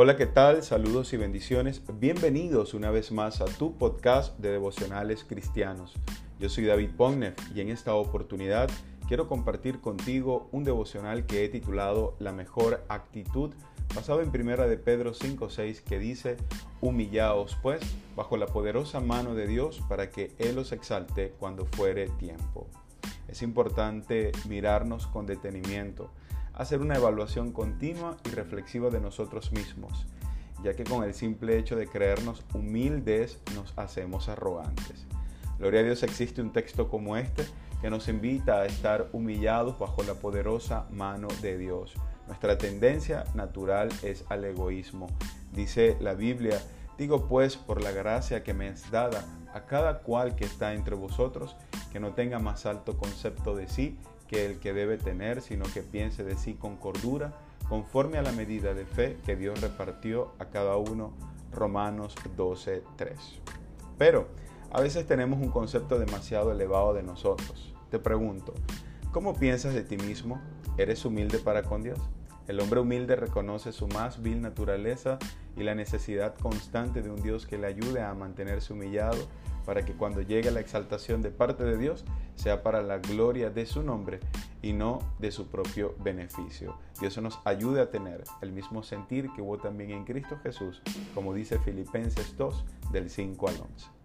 Hola, ¿qué tal? Saludos y bendiciones. Bienvenidos una vez más a tu podcast de devocionales cristianos. Yo soy David Pognev y en esta oportunidad quiero compartir contigo un devocional que he titulado La mejor actitud, basado en primera de Pedro 5:6 que dice: Humillaos pues bajo la poderosa mano de Dios para que él os exalte cuando fuere tiempo. Es importante mirarnos con detenimiento hacer una evaluación continua y reflexiva de nosotros mismos, ya que con el simple hecho de creernos humildes nos hacemos arrogantes. Gloria a Dios existe un texto como este que nos invita a estar humillados bajo la poderosa mano de Dios. Nuestra tendencia natural es al egoísmo. Dice la Biblia, digo pues por la gracia que me es dada a cada cual que está entre vosotros, que no tenga más alto concepto de sí que el que debe tener, sino que piense de sí con cordura, conforme a la medida de fe que Dios repartió a cada uno. Romanos 12, 3. Pero a veces tenemos un concepto demasiado elevado de nosotros. Te pregunto, ¿cómo piensas de ti mismo? ¿Eres humilde para con Dios? El hombre humilde reconoce su más vil naturaleza y la necesidad constante de un Dios que le ayude a mantenerse humillado para que cuando llegue la exaltación de parte de Dios sea para la gloria de su nombre y no de su propio beneficio. Dios nos ayude a tener el mismo sentir que hubo también en Cristo Jesús, como dice Filipenses 2 del 5 al 11.